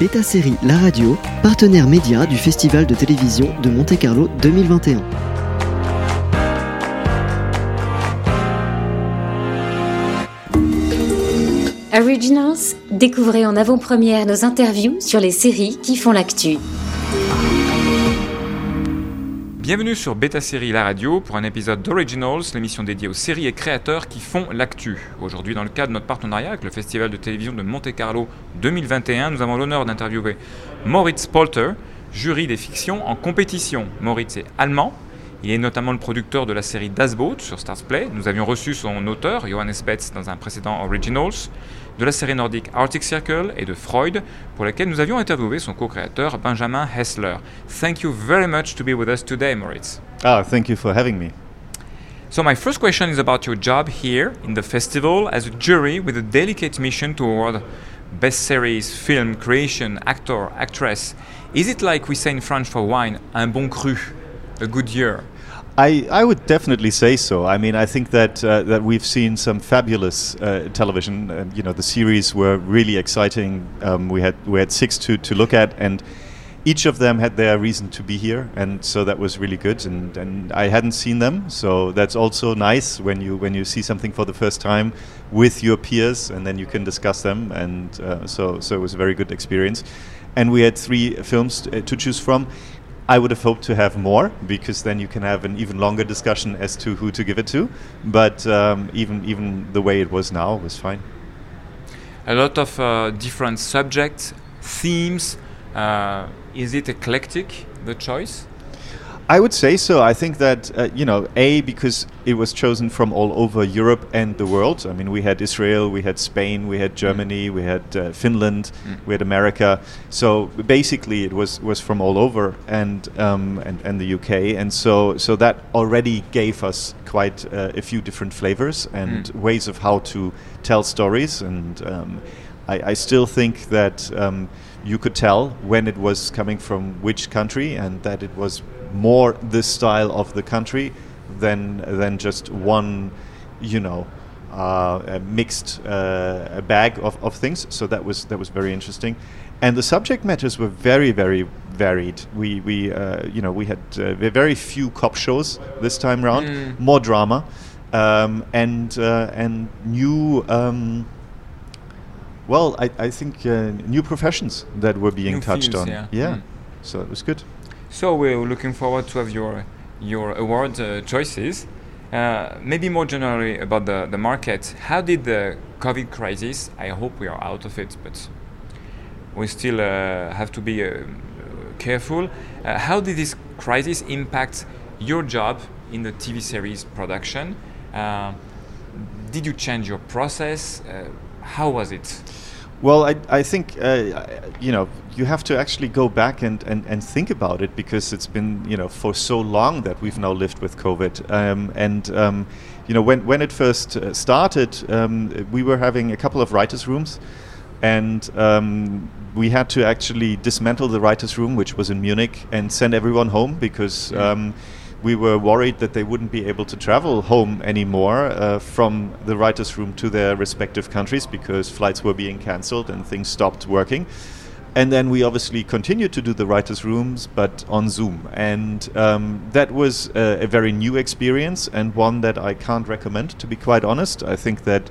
Beta Série La Radio, partenaire média du Festival de télévision de Monte-Carlo 2021. Originals, découvrez en avant-première nos interviews sur les séries qui font l'actu. Bienvenue sur Beta Série La Radio pour un épisode d'Originals, l'émission dédiée aux séries et créateurs qui font l'actu. Aujourd'hui, dans le cadre de notre partenariat avec le Festival de télévision de Monte-Carlo 2021, nous avons l'honneur d'interviewer Moritz Polter, jury des fictions en compétition. Moritz est allemand. Il est notamment le producteur de la série Das Boot sur Starsplay. Nous avions reçu son auteur, Johannes Betz, dans un précédent Originals de la série nordique Arctic Circle et de Freud, pour laquelle nous avions interviewé son co-créateur Benjamin Hessler. Thank you very much to be with us today, Moritz. Ah, thank you for having me. So my first question is about your job here in the festival as a jury with a delicate mission to award best series, film, creation, actor, actress. Is it like we say in French for wine, un bon cru, a good year? I, I would definitely say so. I mean, I think that uh, that we've seen some fabulous uh, television. Uh, you know, the series were really exciting. Um, we had we had six to, to look at, and each of them had their reason to be here, and so that was really good. And, and I hadn't seen them, so that's also nice when you when you see something for the first time with your peers, and then you can discuss them. And uh, so so it was a very good experience. And we had three films uh, to choose from. I would have hoped to have more because then you can have an even longer discussion as to who to give it to. But um, even even the way it was now was fine. A lot of uh, different subjects, themes. Uh, is it eclectic? The choice? I would say so. I think that uh, you know, a because it was chosen from all over Europe and the world. I mean, we had Israel, we had Spain, we had Germany, we had uh, Finland, Mm. we had America. So basically, it was was from all over and um, and, and the UK, and so so that already gave us quite uh, a few different flavors and Mm. ways of how to tell stories. And um, I, I still think that. Um, you could tell when it was coming from which country and that it was more this style of the country than than just one you know uh, a mixed uh, a bag of, of things so that was that was very interesting and the subject matters were very very varied we we uh, you know we had uh, very few cop shows this time round Mm. more drama um, and uh, and new um, well, I, I think uh, new professions that were being New touched fields, on. yeah. Mm. so it was good. So we're looking forward to have your your award uh, choices. Uh, maybe more generally about the, the market. How did the COVID crisis? I hope we are out of it, but we still uh, have to be uh, careful. Uh, how did this crisis impact your job in the TV series production? Uh, did you change your process? How was it? Well, I, I think uh, you know you have to actually go back and, and, and think about it because it's been you know for so long that we've now lived with COVID. Um, and um, you know when when it first uh, started, um, we were having a couple of writers' rooms, and um, we had to actually dismantle the writers' room, which was in Munich, and send everyone home because. Yeah. We were worried that they wouldn't be able to travel home anymore uh, from the writers' room to their respective countries because flights were being cancelled and things stopped working. And then we obviously continued to do the writers' rooms, but on Zoom. And um, that was a, a very new experience and one that I can't recommend, to be quite honest. I think that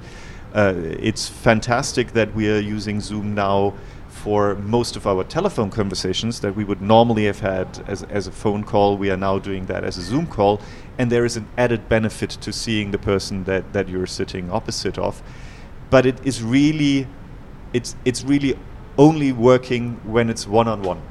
uh, it's fantastic that we are using Zoom now for most of our telephone conversations that we would normally have had as, as a phone call. We are now doing that as a Zoom call. And there is an added benefit to seeing the person that, that you're sitting opposite of. But it is really, it's, it's really only working when it's one on one.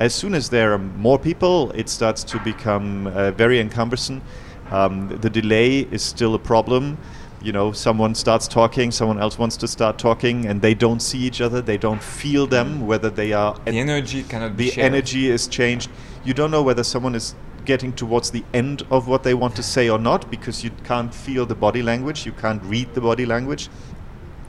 As soon as there are more people, it starts to become uh, very encumbersome. Um, the delay is still a problem. You know, someone starts talking, someone else wants to start talking, and they don't see each other. They don't feel them, whether they are. The energy cannot be the shared. energy is changed. You don't know whether someone is getting towards the end of what they want to say or not because you can't feel the body language, you can't read the body language.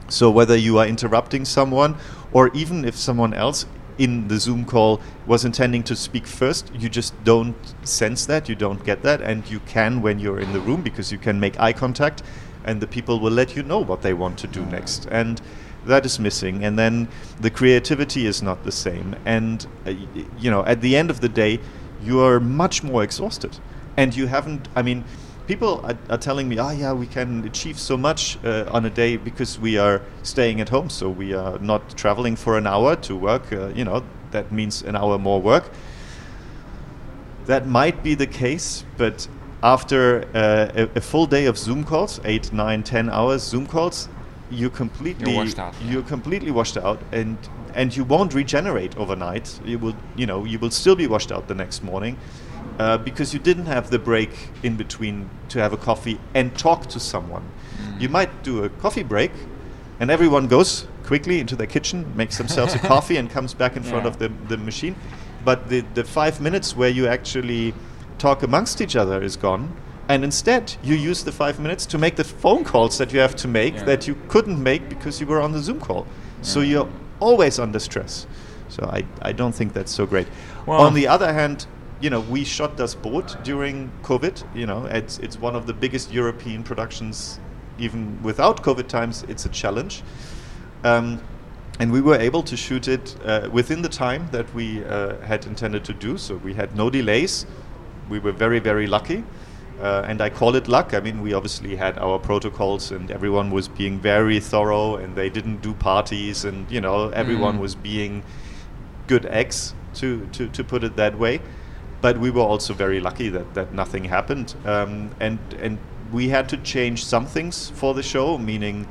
So whether you are interrupting someone or even if someone else in the Zoom call was intending to speak first, you just don't sense that, you don't get that, and you can when you're in the room because you can make eye contact and the people will let you know what they want to do next. And that is missing, and then the creativity is not the same. And uh, you know, at the end of the day, you are much more exhausted, and you haven't. I mean, people are, are telling me, "Oh, yeah, we can achieve so much uh, on a day because we are staying at home, so we are not traveling for an hour to work. Uh, you know, that means an hour more work." That might be the case, but after uh, a, a full day of Zoom calls, eight, nine, ten hours Zoom calls, you completely washed out, yeah. you're completely washed out, and and you won't regenerate overnight. You will, you know, you will still be washed out the next morning uh, because you didn't have the break in between to have a coffee and talk to someone. Mm. You might do a coffee break, and everyone goes quickly into their kitchen, makes themselves a coffee, and comes back in front of the, the machine. But the, the five minutes where you actually talk amongst each other is gone. And instead, you use the five minutes to make the phone calls that you have to make Yeah. that you couldn't make because you were on the Zoom call. So you're always under stress. So I, I don't think that's so great. Well- on the other hand, you know, we shot Das Boot during COVID. You know, it's it's one of the biggest European productions. Even without COVID times, it's a challenge. Um, and we were able to shoot it uh, within the time that we uh, had intended to do. So we had no delays. We were very, very lucky. Uh, and I call it luck. I mean, we obviously had our protocols, and everyone was being very thorough, and they didn't do parties, and you know, everyone Mm. was being good eggs, to, to, to put it that way. But we were also very lucky that, that nothing happened, um, and and we had to change some things for the show, meaning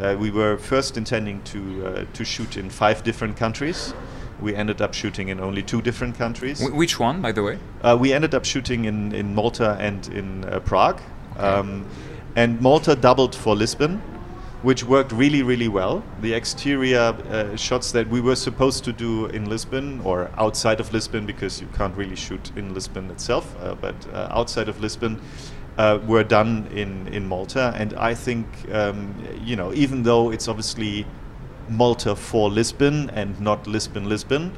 uh, we were first intending to uh, to shoot in five different countries. We ended up shooting in only two different countries. Wh- which one, by the way? Uh, we ended up shooting in, in Malta and in uh, Prague. Um, and Malta doubled for Lisbon, which worked really, really well. The exterior uh, shots that we were supposed to do in Lisbon or outside of Lisbon, because you can't really shoot in Lisbon itself, uh, but uh, outside of Lisbon, uh, were done in, in Malta. And I think, um, you know, even though it's obviously Malta for Lisbon and not Lisbon, Lisbon,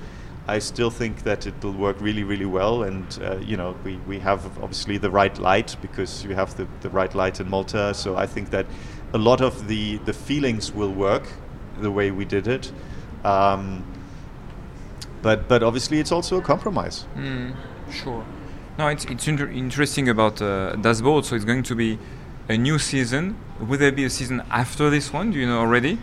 I still think that it will work really, really well. And uh, you know, we, we have obviously the right light because you have the, the right light in Malta. So I think that a lot of the the feelings will work the way we did it. Um, but but obviously it's also a compromise. Mm, sure. No, it's it's inter- interesting about uh, Das Boot. So it's going to be a new season. Will there be a season after this one? Do you know already?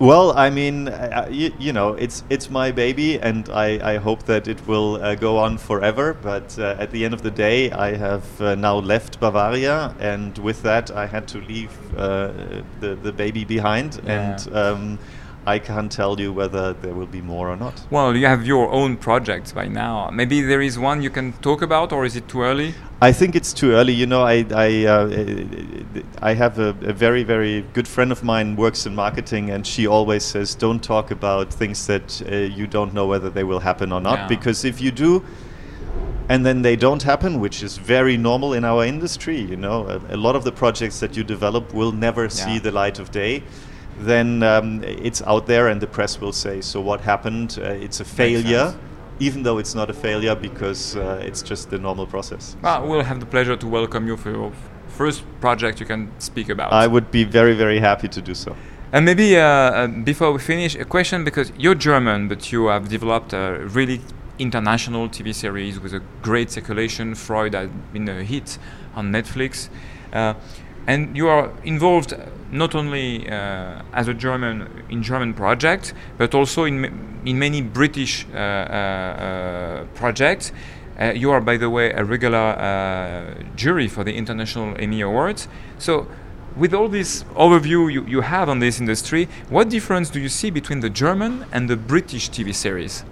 Well, I mean, uh, you, you know, it's it's my baby, and I, I hope that it will uh, go on forever. But uh, at the end of the day, I have uh, now left Bavaria, and with that, I had to leave uh, the the baby behind, and um, I can't tell you whether there will be more or not. Well, you have your own projects by now. Maybe there is one you can talk about, or is it too early? I think it's too early. You know, I I, uh, I have a, a very very good friend of mine works in marketing, and she always says, "Don't talk about things that uh, you don't know whether they will happen or not, Yeah. because if you do." And then they don't happen, which is very normal in our industry. You know, a, a lot of the projects that you develop will never see the light of day. Then um, it's out there, and the press will say, "So what happened? Uh, it's a failure." even though it's not a failure because uh, it's just the normal process. Well, we'll have the pleasure to welcome you for your first project you can speak about. I would be very, very happy to do so. And maybe uh, uh, before we finish, a question because you're German, but you have developed a really international TV series with a great circulation. Freud has been a hit on Netflix. And you are involved not only uh, as a German in German project, but also in, in many British uh, uh, uh, projects. Uh, you are, by the way, a regular uh, jury for the International Emmy Awards. So, with all this overview you, you have on this industry, what difference do you see between the German and the British TV series?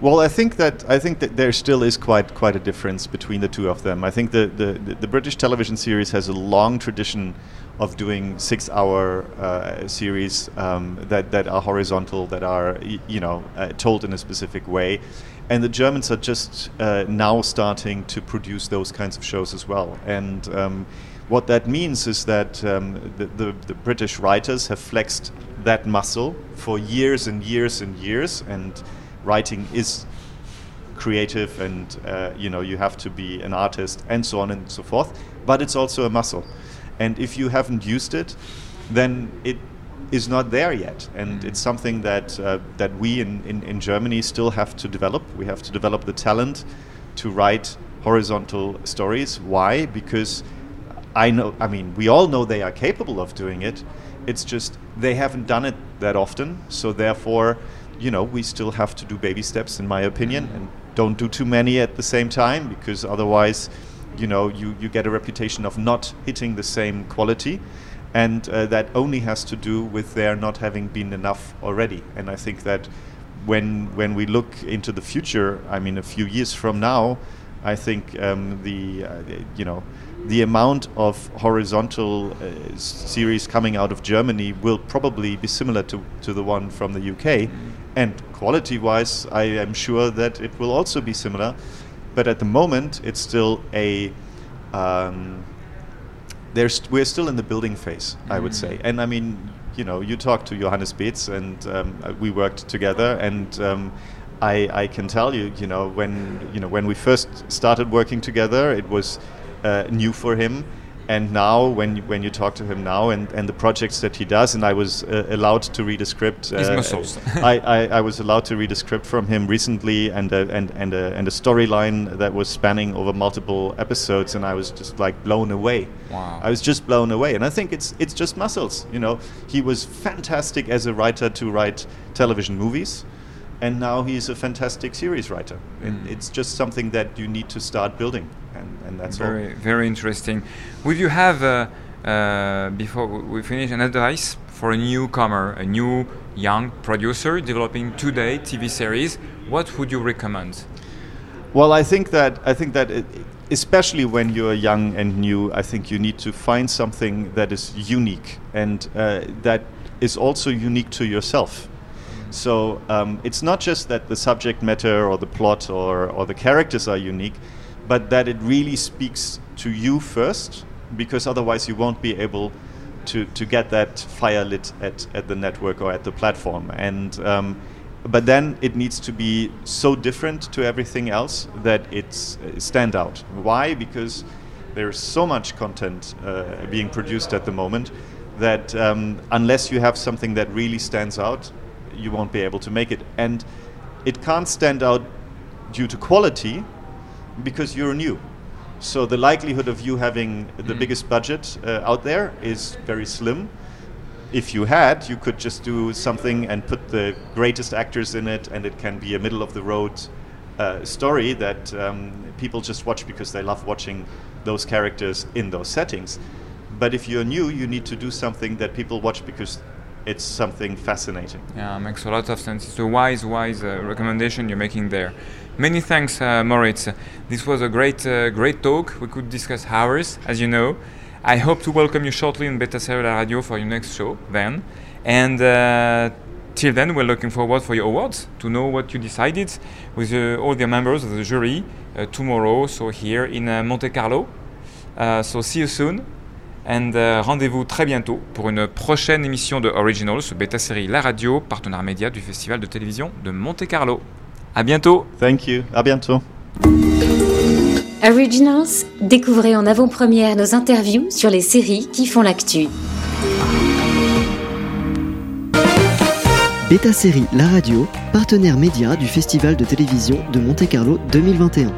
Well, I think that I think that there still is quite quite a difference between the two of them. I think the the, the, British television series has a long tradition of doing six-hour uh, series um, that that are horizontal, that are you know uh, told in a specific way, and the Germans are just uh, now starting to produce those kinds of shows as well. And um, what that means is that um, the, the the British writers have flexed that muscle for years and years and years, and writing is creative and uh, you know you have to be an artist and so on and so forth but it's also a muscle and if you haven't used it then it is not there yet, and it's something that uh, that we in, in, in Germany still have to develop. We have to develop the talent to write horizontal stories. Why? Because I know. I mean, we all know they are capable of doing it. It's just they haven't done it that often. So therefore, you know, we still have to do baby steps, in my opinion, and don't do too many at the same time because otherwise, you know, you, you get a reputation of not hitting the same quality. And uh, that only has to do with there not having been enough already. And I think that when when we look into the future, I mean, a few years from now, I think um, the uh, you know the amount of horizontal uh, series coming out of Germany will probably be similar to, to the one from the UK. And quality wise, I am sure that it will also be similar. But at the moment, it's still a. Um, there's, we're still in the building phase, I would say. And I mean, you know, you talked to Johannes Betz, and um, we worked together, and um, I, I can tell you, you know, when you know when we first started working together, it was uh, new for him. And now, when you, when you talk to him now, and, and the projects that he does, and I was uh, allowed to read a script. Muscles. I, I, I, was allowed to read a script from him recently, and a, and and a, and a storyline that was spanning over multiple episodes, and I was just like blown away. Wow. I was just blown away, and I think it's it's just muscles. You know, he was fantastic as a writer to write television movies and now he's a fantastic series writer. And Mm. it's just something that you need to start building, and, and that's very, all. very interesting. Would you have, uh, uh, before we finish, an advice for a newcomer, a new young producer developing today TV series? What would you recommend? Well, I think that I think that it, especially when you're young and new, I think you need to find something that is unique and uh, that is also unique to yourself. So um, it's not just that the subject matter or the plot or, or the characters are unique, but that it really speaks to you first, because otherwise you won't be able to, to get that fire lit at, at the network or at the platform. And um, but then it needs to be so different to everything else that it's uh, stand out. Why? Because there's so much content uh, being produced at the moment that um, unless you have something that really stands out, you won't be able to make it. And it can't stand out due to quality because you're new. So the likelihood of you having the Mm. biggest budget uh, out there is very slim. If you had, you could just do something and put the greatest actors in it, and it can be a middle of the road uh, story that um, people just watch because they love watching those characters in those settings. But if you're new, you need to do something that people watch because it's something fascinating. Yeah, makes a lot of sense. It's a wise, wise uh, recommendation you're making there. Many thanks, uh, Moritz. This was a great, uh, great talk. We could discuss hours, as you know. I hope to welcome you shortly in Beta Cellular Radio for your next show. Then, and uh, till then, we're looking forward for your awards to know what you decided with uh, all the members of the jury uh, tomorrow. So here in uh, Monte Carlo. So see you soon. And rendez-vous très bientôt pour une prochaine émission de Originals, bêta série La Radio, partenaire média du Festival de télévision de Monte Carlo. À bientôt. Thank you. À bientôt. Originals, découvrez en avant-première nos interviews sur les séries qui font l'actu. Beta Série La Radio, partenaire média du Festival de télévision de Monte Carlo 2021.